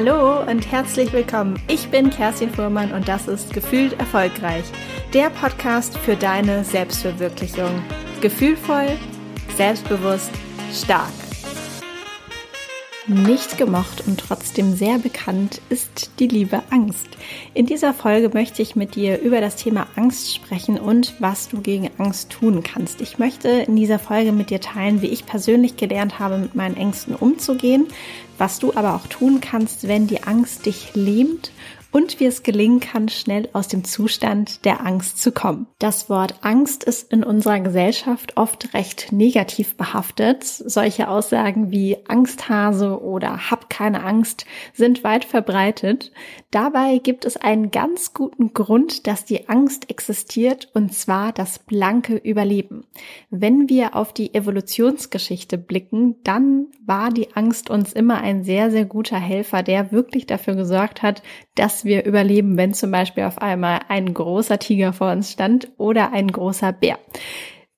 Hallo und herzlich willkommen. Ich bin Kerstin Fuhrmann und das ist Gefühlt Erfolgreich, der Podcast für deine Selbstverwirklichung. Gefühlvoll, selbstbewusst, stark. Nicht gemocht und trotzdem sehr bekannt ist die liebe Angst. In dieser Folge möchte ich mit dir über das Thema Angst sprechen und was du gegen Angst tun kannst. Ich möchte in dieser Folge mit dir teilen, wie ich persönlich gelernt habe, mit meinen Ängsten umzugehen, was du aber auch tun kannst, wenn die Angst dich lähmt und wie es gelingen kann, schnell aus dem Zustand der Angst zu kommen. Das Wort Angst ist in unserer Gesellschaft oft recht negativ behaftet. Solche Aussagen wie Angsthase oder hab keine Angst sind weit verbreitet. Dabei gibt es einen ganz guten Grund, dass die Angst existiert, und zwar das blanke Überleben. Wenn wir auf die Evolutionsgeschichte blicken, dann war die Angst uns immer ein sehr, sehr guter Helfer, der wirklich dafür gesorgt hat, dass wir überleben, wenn zum Beispiel auf einmal ein großer Tiger vor uns stand oder ein großer Bär.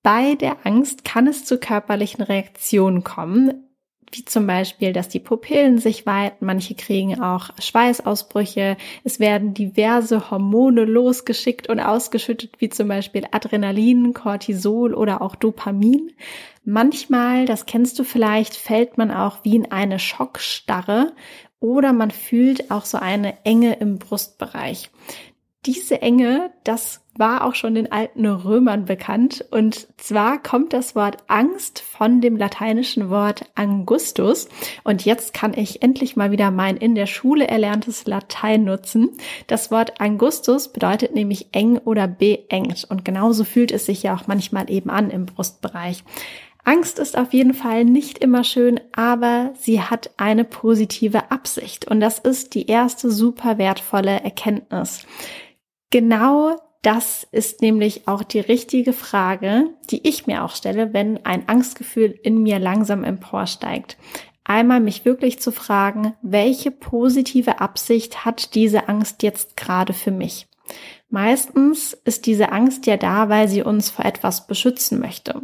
Bei der Angst kann es zu körperlichen Reaktionen kommen, wie zum Beispiel, dass die Pupillen sich weiten, manche kriegen auch Schweißausbrüche, es werden diverse Hormone losgeschickt und ausgeschüttet, wie zum Beispiel Adrenalin, Cortisol oder auch Dopamin. Manchmal, das kennst du vielleicht, fällt man auch wie in eine Schockstarre oder man fühlt auch so eine Enge im Brustbereich. Diese Enge, das war auch schon den alten Römern bekannt. Und zwar kommt das Wort Angst von dem lateinischen Wort Angustus. Und jetzt kann ich endlich mal wieder mein in der Schule erlerntes Latein nutzen. Das Wort Angustus bedeutet nämlich eng oder beengt. Und genauso fühlt es sich ja auch manchmal eben an im Brustbereich. Angst ist auf jeden Fall nicht immer schön, aber sie hat eine positive Absicht. Und das ist die erste super wertvolle Erkenntnis. Genau das ist nämlich auch die richtige Frage, die ich mir auch stelle, wenn ein Angstgefühl in mir langsam emporsteigt. Einmal mich wirklich zu fragen, welche positive Absicht hat diese Angst jetzt gerade für mich? Meistens ist diese Angst ja da, weil sie uns vor etwas beschützen möchte.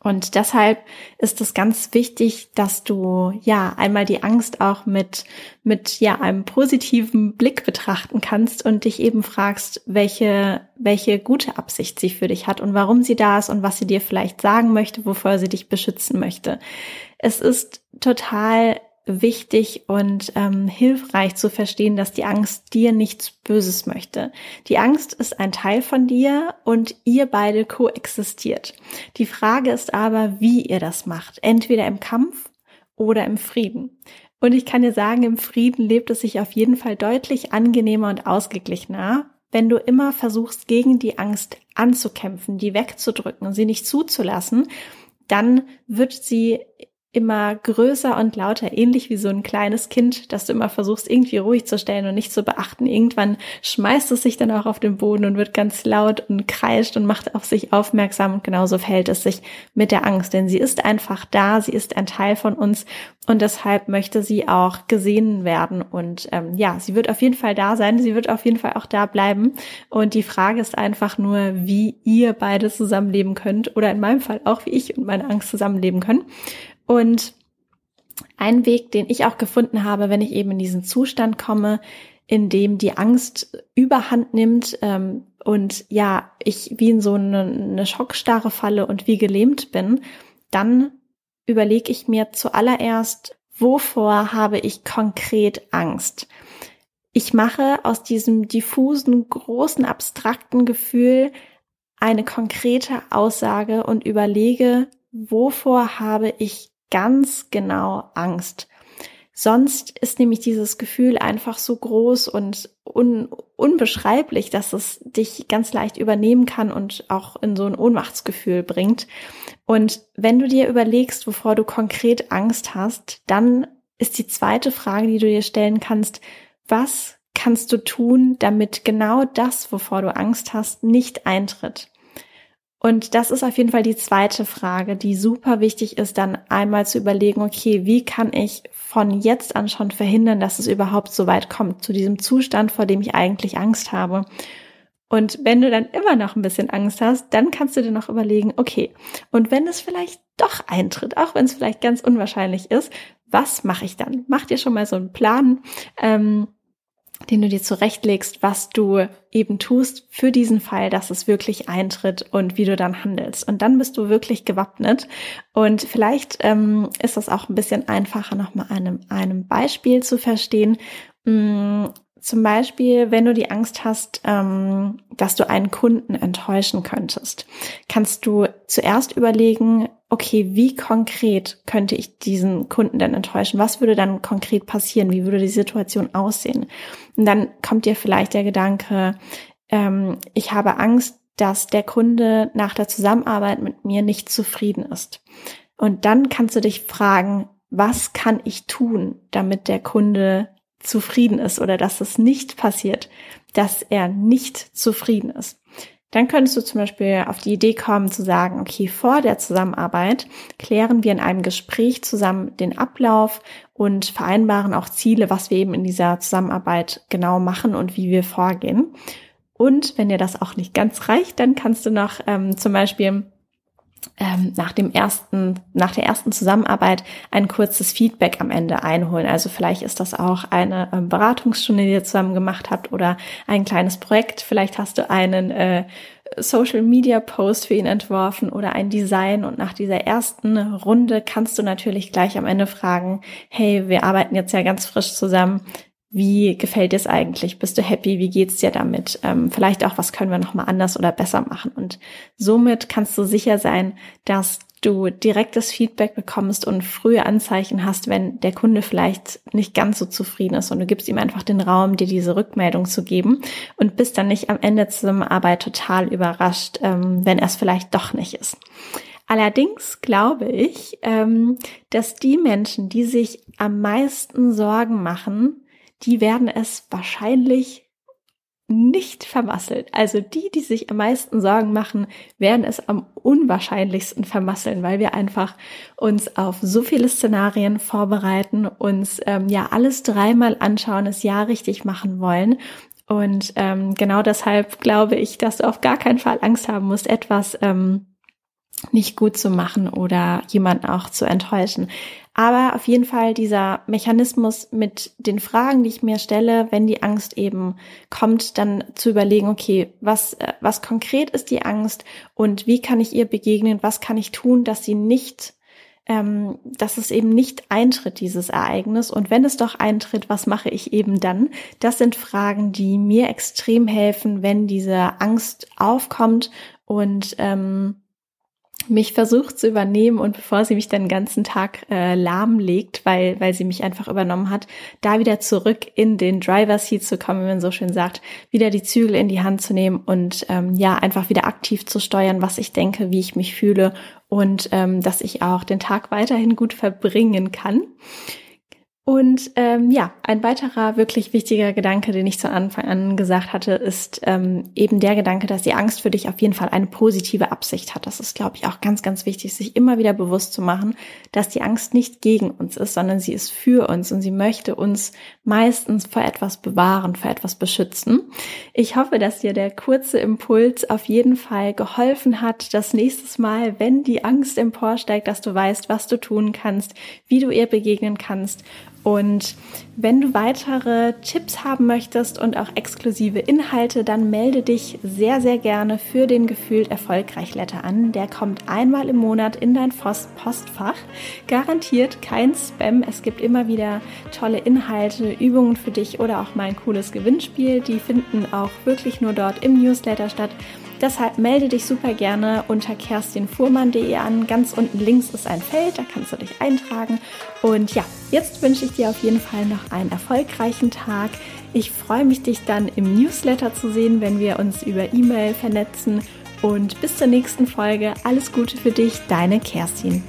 Und deshalb ist es ganz wichtig, dass du ja einmal die Angst auch mit, mit ja einem positiven Blick betrachten kannst und dich eben fragst, welche, welche gute Absicht sie für dich hat und warum sie da ist und was sie dir vielleicht sagen möchte, wovor sie dich beschützen möchte. Es ist total wichtig und ähm, hilfreich zu verstehen, dass die Angst dir nichts Böses möchte. Die Angst ist ein Teil von dir und ihr beide koexistiert. Die Frage ist aber, wie ihr das macht. Entweder im Kampf oder im Frieden. Und ich kann dir sagen, im Frieden lebt es sich auf jeden Fall deutlich angenehmer und ausgeglichener, wenn du immer versuchst, gegen die Angst anzukämpfen, die wegzudrücken, sie nicht zuzulassen, dann wird sie immer größer und lauter, ähnlich wie so ein kleines Kind, das du immer versuchst irgendwie ruhig zu stellen und nicht zu beachten. Irgendwann schmeißt es sich dann auch auf den Boden und wird ganz laut und kreischt und macht auf sich aufmerksam und genauso verhält es sich mit der Angst, denn sie ist einfach da, sie ist ein Teil von uns und deshalb möchte sie auch gesehen werden und ähm, ja, sie wird auf jeden Fall da sein, sie wird auf jeden Fall auch da bleiben und die Frage ist einfach nur, wie ihr beide zusammenleben könnt oder in meinem Fall auch, wie ich und meine Angst zusammenleben können. Und ein Weg, den ich auch gefunden habe, wenn ich eben in diesen Zustand komme, in dem die Angst überhand nimmt ähm, und ja, ich wie in so eine, eine Schockstarre falle und wie gelähmt bin, dann überlege ich mir zuallererst, wovor habe ich konkret Angst? Ich mache aus diesem diffusen, großen, abstrakten Gefühl eine konkrete Aussage und überlege, wovor habe ich ganz genau Angst. Sonst ist nämlich dieses Gefühl einfach so groß und un unbeschreiblich, dass es dich ganz leicht übernehmen kann und auch in so ein Ohnmachtsgefühl bringt. Und wenn du dir überlegst, wovor du konkret Angst hast, dann ist die zweite Frage, die du dir stellen kannst, was kannst du tun, damit genau das, wovor du Angst hast, nicht eintritt? Und das ist auf jeden Fall die zweite Frage, die super wichtig ist, dann einmal zu überlegen, okay, wie kann ich von jetzt an schon verhindern, dass es überhaupt so weit kommt, zu diesem Zustand, vor dem ich eigentlich Angst habe. Und wenn du dann immer noch ein bisschen Angst hast, dann kannst du dir noch überlegen, okay, und wenn es vielleicht doch eintritt, auch wenn es vielleicht ganz unwahrscheinlich ist, was mache ich dann? Mach dir schon mal so einen Plan. Ähm, den du dir zurechtlegst, was du eben tust für diesen Fall, dass es wirklich eintritt und wie du dann handelst. Und dann bist du wirklich gewappnet. Und vielleicht ähm, ist das auch ein bisschen einfacher, nochmal einem, einem Beispiel zu verstehen. Hm, zum Beispiel, wenn du die Angst hast, ähm, dass du einen Kunden enttäuschen könntest, kannst du zuerst überlegen, okay, wie konkret könnte ich diesen Kunden denn enttäuschen? Was würde dann konkret passieren? Wie würde die Situation aussehen? Und dann kommt dir vielleicht der Gedanke, ähm, ich habe Angst, dass der Kunde nach der Zusammenarbeit mit mir nicht zufrieden ist. Und dann kannst du dich fragen, was kann ich tun, damit der Kunde zufrieden ist oder dass es nicht passiert, dass er nicht zufrieden ist. Dann könntest du zum Beispiel auf die Idee kommen zu sagen, okay, vor der Zusammenarbeit klären wir in einem Gespräch zusammen den Ablauf und vereinbaren auch Ziele, was wir eben in dieser Zusammenarbeit genau machen und wie wir vorgehen. Und wenn dir das auch nicht ganz reicht, dann kannst du noch ähm, zum Beispiel ähm, nach dem ersten, nach der ersten Zusammenarbeit ein kurzes Feedback am Ende einholen. Also vielleicht ist das auch eine ähm, Beratungsstunde, die ihr zusammen gemacht habt oder ein kleines Projekt. Vielleicht hast du einen äh, Social Media Post für ihn entworfen oder ein Design und nach dieser ersten Runde kannst du natürlich gleich am Ende fragen, hey, wir arbeiten jetzt ja ganz frisch zusammen. Wie gefällt dir es eigentlich? Bist du happy? Wie geht's dir damit? Ähm, vielleicht auch, was können wir noch mal anders oder besser machen? Und somit kannst du sicher sein, dass du direktes Feedback bekommst und frühe Anzeichen hast, wenn der Kunde vielleicht nicht ganz so zufrieden ist und du gibst ihm einfach den Raum, dir diese Rückmeldung zu geben und bist dann nicht am Ende zur Arbeit total überrascht, ähm, wenn er es vielleicht doch nicht ist. Allerdings glaube ich, ähm, dass die Menschen, die sich am meisten Sorgen machen, die werden es wahrscheinlich nicht vermasseln. Also die, die sich am meisten Sorgen machen, werden es am unwahrscheinlichsten vermasseln, weil wir einfach uns auf so viele Szenarien vorbereiten, uns ähm, ja alles dreimal anschauen, es ja richtig machen wollen. Und ähm, genau deshalb glaube ich, dass du auf gar keinen Fall Angst haben musst, etwas ähm, nicht gut zu machen oder jemanden auch zu enttäuschen. Aber auf jeden Fall dieser Mechanismus mit den Fragen, die ich mir stelle, wenn die Angst eben kommt, dann zu überlegen, okay, was, äh, was konkret ist die Angst und wie kann ich ihr begegnen? Was kann ich tun, dass sie nicht ähm, dass es eben nicht eintritt, dieses Ereignis. Und wenn es doch eintritt, was mache ich eben dann? Das sind Fragen, die mir extrem helfen, wenn diese Angst aufkommt und ähm, mich versucht zu übernehmen und bevor sie mich den ganzen Tag äh, lahmlegt, weil, weil sie mich einfach übernommen hat, da wieder zurück in den Driver Seat zu kommen, wie man so schön sagt, wieder die Zügel in die Hand zu nehmen und ähm, ja, einfach wieder aktiv zu steuern, was ich denke, wie ich mich fühle und ähm, dass ich auch den Tag weiterhin gut verbringen kann. Und ähm, ja, ein weiterer wirklich wichtiger Gedanke, den ich zu Anfang an gesagt hatte, ist ähm, eben der Gedanke, dass die Angst für dich auf jeden Fall eine positive Absicht hat. Das ist, glaube ich, auch ganz, ganz wichtig, sich immer wieder bewusst zu machen, dass die Angst nicht gegen uns ist, sondern sie ist für uns und sie möchte uns meistens vor etwas bewahren, vor etwas beschützen. Ich hoffe, dass dir der kurze Impuls auf jeden Fall geholfen hat, das nächste Mal, wenn die Angst emporsteigt, dass du weißt, was du tun kannst, wie du ihr begegnen kannst und wenn du weitere Tipps haben möchtest und auch exklusive Inhalte, dann melde dich sehr, sehr gerne für den Gefühlt Erfolgreich Letter an. Der kommt einmal im Monat in dein Postfach. Garantiert kein Spam. Es gibt immer wieder tolle Inhalte, Übungen für dich oder auch mal ein cooles Gewinnspiel. Die finden auch wirklich nur dort im Newsletter statt. Deshalb melde dich super gerne unter kerstinfuhrmann.de an. Ganz unten links ist ein Feld, da kannst du dich eintragen. Und ja, jetzt wünsche ich dir auf jeden Fall noch einen erfolgreichen Tag. Ich freue mich, dich dann im Newsletter zu sehen, wenn wir uns über E-Mail vernetzen. Und bis zur nächsten Folge. Alles Gute für dich, deine Kerstin.